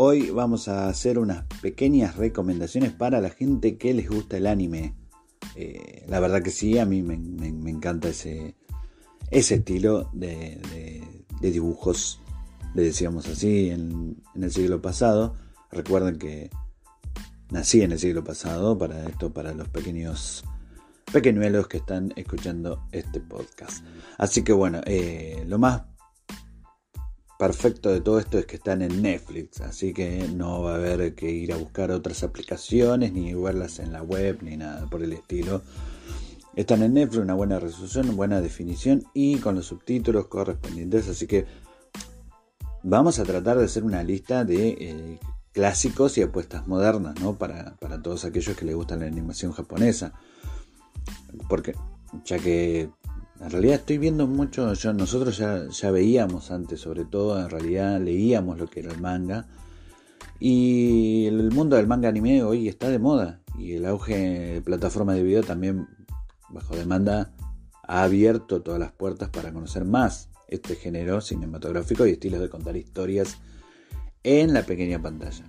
Hoy vamos a hacer unas pequeñas recomendaciones para la gente que les gusta el anime. Eh, la verdad que sí, a mí me, encanta ese, estilo de, dibujos, le decíamos así, en, el siglo pasado. Recuerden que nací en el siglo pasado para esto, para los pequeños pequeñuelos que están escuchando este podcast. Así que bueno, eh, lo más perfecto de todo esto es que están en Netflix, así que no va a haber que ir a buscar otras aplicaciones, ni verlas en la web, ni nada por el estilo. Están en Netflix, una buena resolución, buena definición y con los subtítulos correspondientes, así que vamos a tratar de hacer una lista de eh, clásicos y apuestas modernas, ¿no? Para, para todos aquellos que les gusta la animación japonesa. Porque ya que en realidad estoy viendo mucho, yo, nosotros ya, veíamos antes, sobre todo, en realidad leíamos lo que era el manga. Y el mundo del manga anime hoy está de moda. Y el auge de plataformas de video también, bajo demanda, ha abierto todas las puertas para conocer más este género cinematográfico y estilos de contar historias en la pequeña pantalla.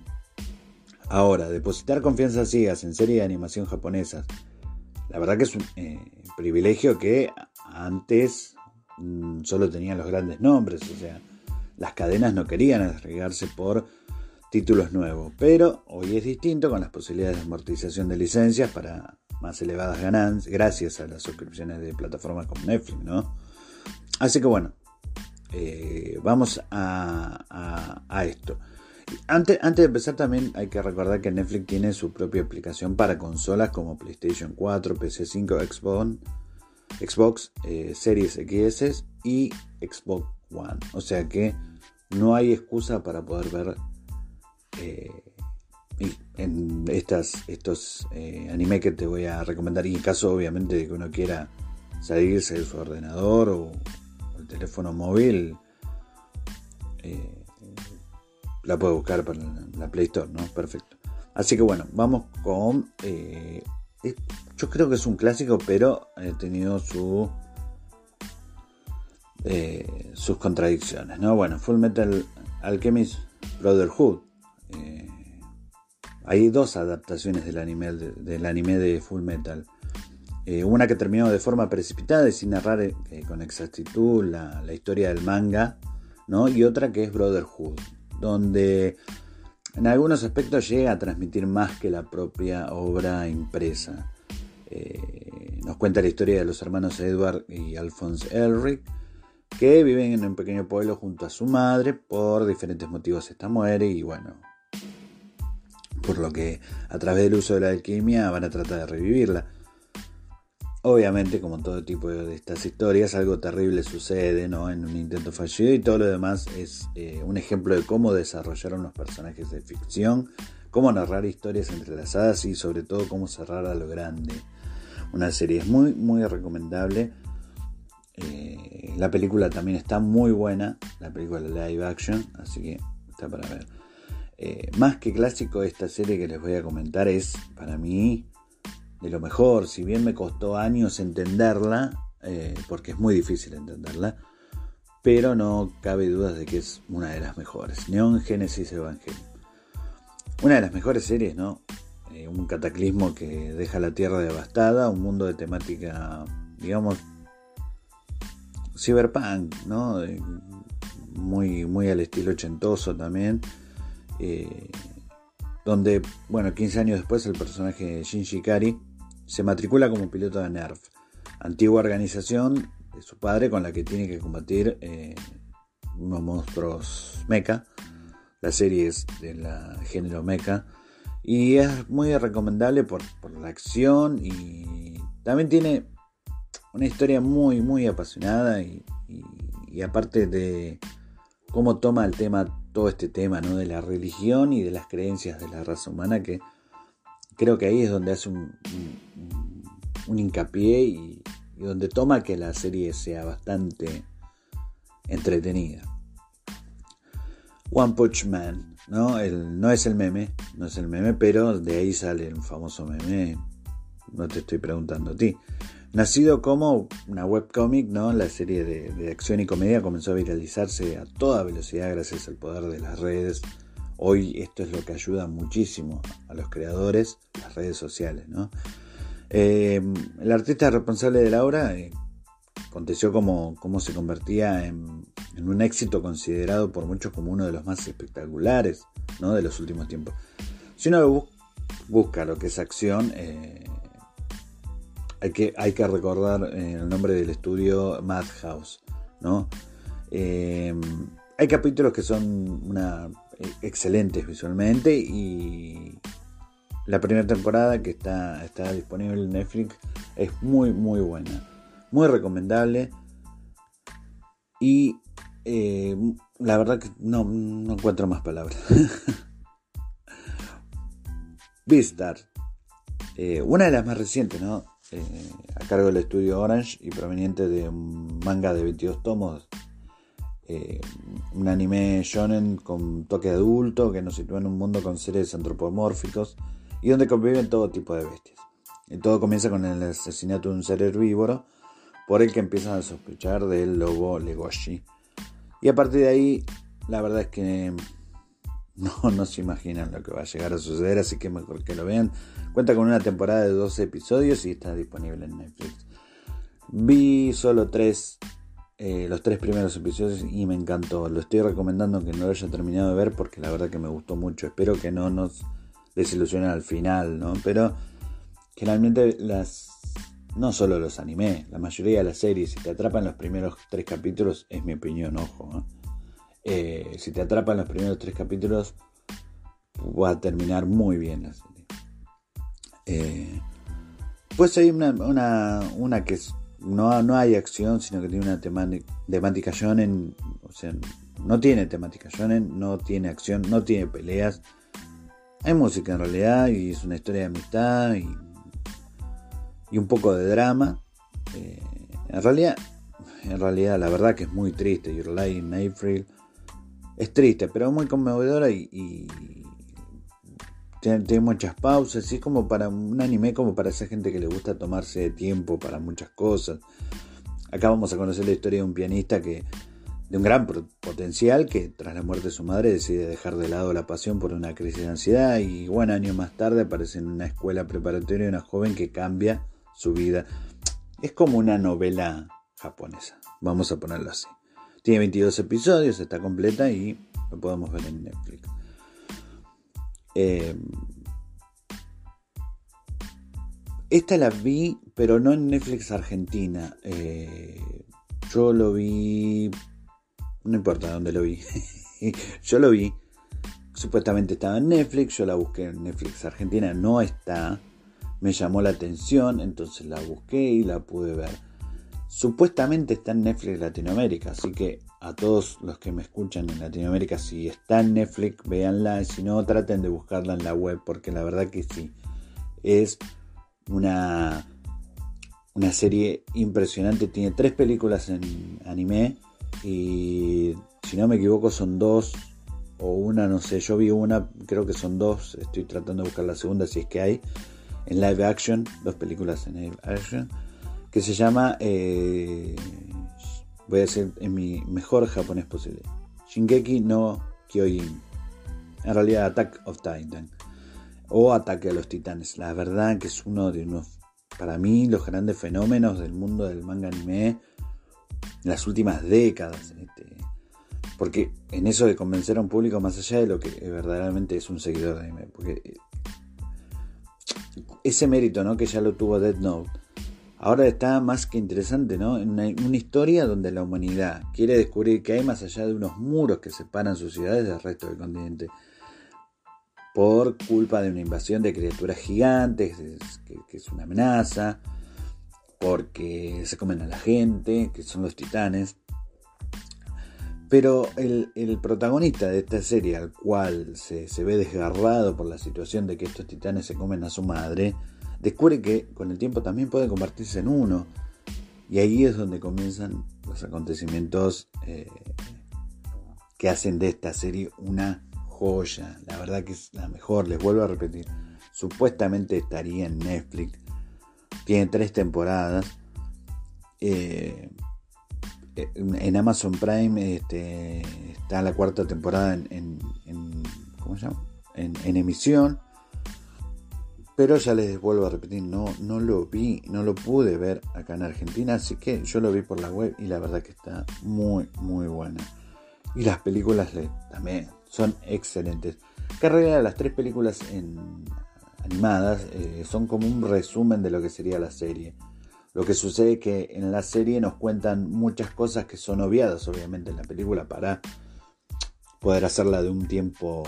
Ahora, depositar confianza ciegas en series de animación japonesas, la verdad que es un eh, privilegio que antes mm, solo tenían los grandes nombres, o sea, las cadenas no querían arriesgarse por títulos nuevos, pero hoy es distinto con las posibilidades de amortización de licencias para más elevadas ganancias gracias a las suscripciones de plataformas como Netflix, ¿no? Así que bueno, eh, vamos a, esto. Antes, antes, de empezar también hay que recordar que Netflix tiene su propia aplicación para consolas como PlayStation 4, PC5, Xbox Xbox eh, Series X y Xbox One. O sea que no hay excusa para poder ver eh, en estas, estos eh, anime que te voy a recomendar. Y en caso obviamente de que uno quiera salirse de su ordenador o, el teléfono móvil, la puede buscar para la, Play Store, ¿no? Perfecto. Así que bueno, vamos con yo creo que es un clásico, pero ha tenido su, eh, sus contradicciones. ¿no? Bueno, Full Metal Alchemist Brotherhood. Eh, hay dos adaptaciones del anime, del anime de Full Metal. Eh, una que terminó de forma precipitada y sin narrar con exactitud la, la, historia del manga, ¿no? y otra que es Brotherhood, donde en algunos aspectos llega a transmitir más que la propia obra impresa. Eh, nos cuenta la historia de los hermanos Edward y Alphonse Elric, que viven en un pequeño pueblo junto a su madre. Por diferentes motivos esta muere y bueno, por lo que a través del uso de la alquimia van a tratar de revivirla. Obviamente, como todo tipo de estas historias, algo terrible sucede ¿no? en un intento fallido y todo lo demás es eh, un ejemplo de cómo desarrollar unos personajes de ficción, cómo narrar historias entrelazadas y sobre todo cómo cerrar a lo grande. Una serie es muy, muy recomendable. Eh, la película también está muy buena, la película live action, así que está para ver. Eh, más que clásico, esta serie que les voy a comentar es para mí de lo mejor, si bien me costó años entenderla, eh, porque es muy difícil entenderla, pero no cabe dudas de que es una de las mejores. Neon Genesis Evangelion. Una de las mejores series, ¿no? Eh, un cataclismo que deja la Tierra devastada, un mundo de temática, digamos, cyberpunk, ¿no? muy, muy al estilo ochentoso también. Eh, donde, bueno, 15 años después el personaje Shinji Kari se matricula como piloto de NERF, antigua organización de su padre con la que tiene que combatir eh, unos monstruos mecha. La serie es del género mecha y es muy recomendable por, la acción y también tiene una historia muy, muy apasionada y, aparte de cómo toma el tema, todo este tema ¿no? de la religión y de las creencias de la raza humana que creo que ahí es donde hace un, un, hincapié y, donde toma que la serie sea bastante entretenida. One Punch Man, ¿no? no es el meme, no es el meme, pero de ahí sale el famoso meme, no te estoy preguntando a ti. Nacido como una webcomic, ¿no? la serie de, de, acción y comedia comenzó a viralizarse a toda velocidad gracias al poder de las redes Hoy esto es lo que ayuda muchísimo a los creadores, las redes sociales. ¿no? Eh, el artista responsable de la obra eh, aconteció como, se convertía en, un éxito considerado por muchos como uno de los más espectaculares ¿no? de los últimos tiempos. Si uno busca lo que es acción, eh, hay, que, hay que recordar el nombre del estudio Madhouse. ¿no? hay capítulos que son una excelentes visualmente y la primera temporada que está, está disponible en Netflix es muy muy buena, muy recomendable y eh, la verdad que no, encuentro más palabras. Beastar, eh, una de las más recientes, ¿no? Eh, a cargo del estudio Orange y proveniente de un manga de 22 tomos eh, un anime shonen con toque adulto que nos sitúa en un mundo con seres antropomórficos y donde conviven todo tipo de bestias. Todo comienza con el asesinato de un ser herbívoro por el que empiezan a sospechar del lobo Legoshi. Y a partir de ahí, la verdad es que no, no se imaginan lo que va a llegar a suceder, así que mejor que lo vean. Cuenta con una temporada de 12 episodios y está disponible en Netflix. Vi solo 3 eh, los tres primeros episodios y me encantó. Lo estoy recomendando que no lo haya terminado de ver porque la verdad que me gustó mucho. Espero que no nos desilusionen al final, ¿no? Pero generalmente las... No solo los animé, la mayoría de las series, si te atrapan los primeros tres capítulos, es mi opinión, ojo. Eh, si te atrapan los primeros tres capítulos, va a terminar muy bien la serie. Eh, pues hay una, una, una que es no, no hay acción, sino que tiene una temática shonen, o sea, no tiene temática shonen, no tiene acción, no tiene peleas. Hay música en realidad y es una historia de amistad y, un poco de drama. Eh, en realidad, en realidad la verdad que es muy triste. Your Life in es triste, pero muy conmovedora y, tiene, muchas pausas, y es como para un anime, como para esa gente que le gusta tomarse tiempo para muchas cosas. Acá vamos a conocer la historia de un pianista que, de un gran potencial, que tras la muerte de su madre decide dejar de lado la pasión por una crisis de ansiedad y bueno, años más tarde aparece en una escuela preparatoria una joven que cambia su vida. Es como una novela japonesa, vamos a ponerlo así. Tiene 22 episodios, está completa y lo podemos ver en Netflix. Eh, esta la vi, pero no en Netflix Argentina. Eh, yo lo vi. No importa dónde lo vi. yo lo vi. Supuestamente estaba en Netflix. Yo la busqué en Netflix Argentina. No está. me llamó la atención, entonces la busqué y la pude ver. Supuestamente está en Netflix Latinoamérica, así que a todos los que me escuchan en Latinoamérica, si está en Netflix, véanla, si no, traten de buscarla en la web, porque la verdad que sí, es una, una serie impresionante, tiene tres películas en anime y si no me equivoco son dos o una, no sé, yo vi una, creo que son dos, estoy tratando de buscar la segunda si es que hay, en live action, dos películas en live action, que se llama, eh, voy a decir en mi mejor japonés posible, Shingeki no Kyojin, en realidad Attack of Titan, o Ataque a los Titanes, la verdad que es uno de unos, para mí, los grandes fenómenos del mundo del manga anime, en las últimas décadas, este, porque en eso de convencer a un público más allá de lo que verdaderamente es un seguidor de anime. Porque eh, ese mérito, ¿no? Que ya lo tuvo Dead Note. Ahora está más que interesante, ¿no? Una, una historia donde la humanidad quiere descubrir que hay más allá de unos muros que separan sus ciudades del resto del continente. Por culpa de una invasión de criaturas gigantes, que es una amenaza. Porque se comen a la gente, que son los titanes pero el, protagonista de esta serie, al cual se, ve desgarrado por la situación de que estos titanes se comen a su madre, descubre que con el tiempo también puede convertirse en uno. Y ahí es donde comienzan los acontecimientos eh, que hacen de esta serie una joya. La verdad que es la mejor, les vuelvo a repetir. Supuestamente estaría en Netflix. Tiene tres temporadas. Eh, en Amazon Prime este, está la cuarta temporada en, en, emisión. Pero ya les vuelvo a repetir, no, no lo vi, no lo pude ver acá en Argentina, así que yo lo vi por la web y la verdad que está muy, muy buena. Y las películas también son excelentes. En las tres películas animadas eh, son como un resumen de lo que sería la serie. Lo que sucede es que en la serie nos cuentan muchas cosas que son obviadas, obviamente, en la película para poder hacerla de un tiempo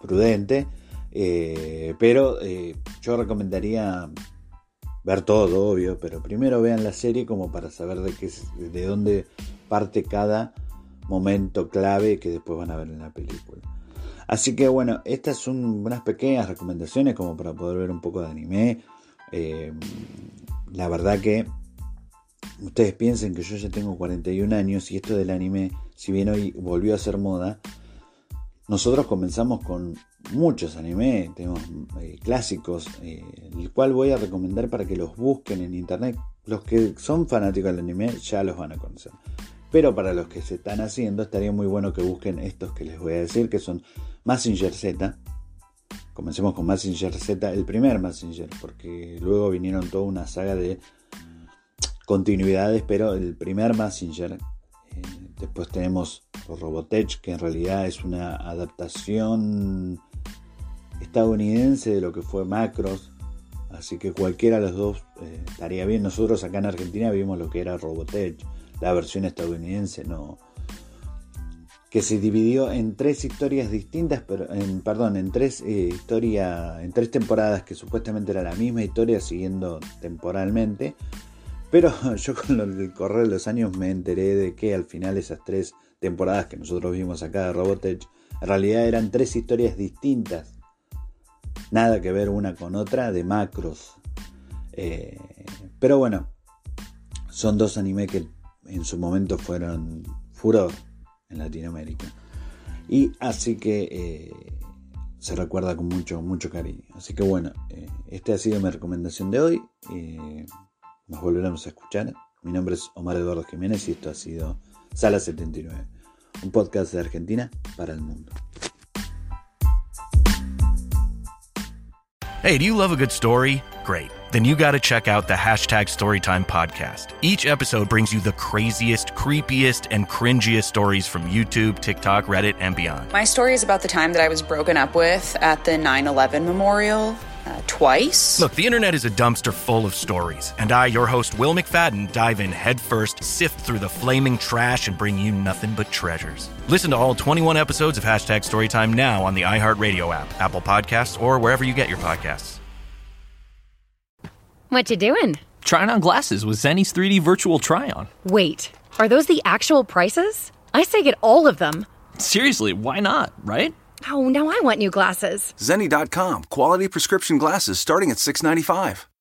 prudente. Eh, pero eh, yo recomendaría ver todo, obvio, pero primero vean la serie como para saber de, qué, de dónde parte cada momento clave que después van a ver en la película. Así que bueno, estas son unas pequeñas recomendaciones como para poder ver un poco de anime. Eh, la verdad que ustedes piensen que yo ya tengo 41 años y esto del anime, si bien hoy volvió a ser moda, nosotros comenzamos con muchos anime, tenemos eh, clásicos, eh, el cual voy a recomendar para que los busquen en internet. Los que son fanáticos del anime ya los van a conocer. Pero para los que se están haciendo, estaría muy bueno que busquen estos que les voy a decir, que son Massinger Z, Comencemos con Massinger Z, el primer Massinger, porque luego vinieron toda una saga de continuidades, pero el primer Massinger. Después tenemos Robotech, que en realidad es una adaptación estadounidense de lo que fue Macros. Así que cualquiera de los dos eh, estaría bien. Nosotros acá en Argentina vimos lo que era Robotech, la versión estadounidense, no, que se dividió en tres historias distintas, pero en, perdón, en tres eh, historia, en tres temporadas que supuestamente era la misma historia siguiendo temporalmente. Pero yo con el correr de los años me enteré de que al final esas tres temporadas que nosotros vimos acá de Robotech, en realidad eran tres historias distintas. Nada que ver una con otra de macros. Eh, pero bueno, son dos animes que en su momento fueron furor en Latinoamérica. Y así que eh, se recuerda con mucho, mucho cariño. Así que bueno, eh, esta ha sido mi recomendación de hoy. Nos volveremos a escuchar. Mi nombre es Omar Eduardo Jiménez y esto ha sido Sala 79, un podcast de Argentina para el mundo. Hey, do you love a good story? Great. then you got to check out the hashtag Storytime podcast. Each episode brings you the craziest, creepiest, and cringiest stories from YouTube, TikTok, Reddit, and beyond. My story is about the time that I was broken up with at the 9 11 memorial. Uh, twice. Look, the internet is a dumpster full of stories, and I, your host, Will McFadden, dive in headfirst, sift through the flaming trash, and bring you nothing but treasures. Listen to all 21 episodes of Hashtag Storytime now on the iHeartRadio app, Apple Podcasts, or wherever you get your podcasts. What you doing? Trying on glasses with Zenny's 3D virtual try-on. Wait, are those the actual prices? I say get all of them. Seriously, why not, right? Oh, now I want new glasses. Zenny.com. Quality prescription glasses starting at 695.